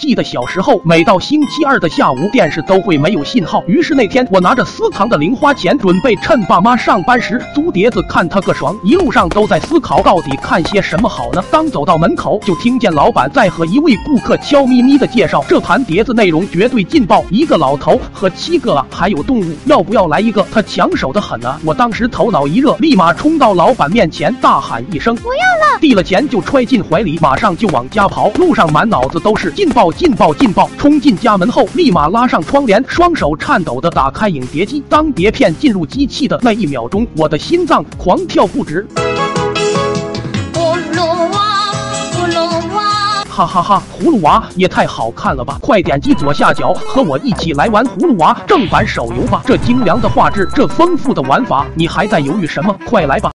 记得小时候，每到星期二的下午，电视都会没有信号。于是那天，我拿着私藏的零花钱，准备趁爸妈上班时租碟子看他个爽。一路上都在思考，到底看些什么好呢？刚走到门口，就听见老板在和一位顾客悄咪咪的介绍，这盘碟子内容绝对劲爆，一个老头和七个啊，还有动物，要不要来一个？他抢手的很啊！我当时头脑一热，立马冲到老板面前，大喊一声：“不要了！”递了钱就揣进怀里，马上就往家跑。路上满脑子都是劲爆、劲爆、劲爆。冲进家门后，立马拉上窗帘，双手颤抖的打开影碟机。当碟片进入机器的那一秒钟，我的心脏狂跳不止。葫芦娃，葫芦娃，哈哈哈！葫芦娃也太好看了吧！快点击左下角和我一起来玩葫芦娃正版手游吧！这精良的画质，这丰富的玩法，你还在犹豫什么？快来吧！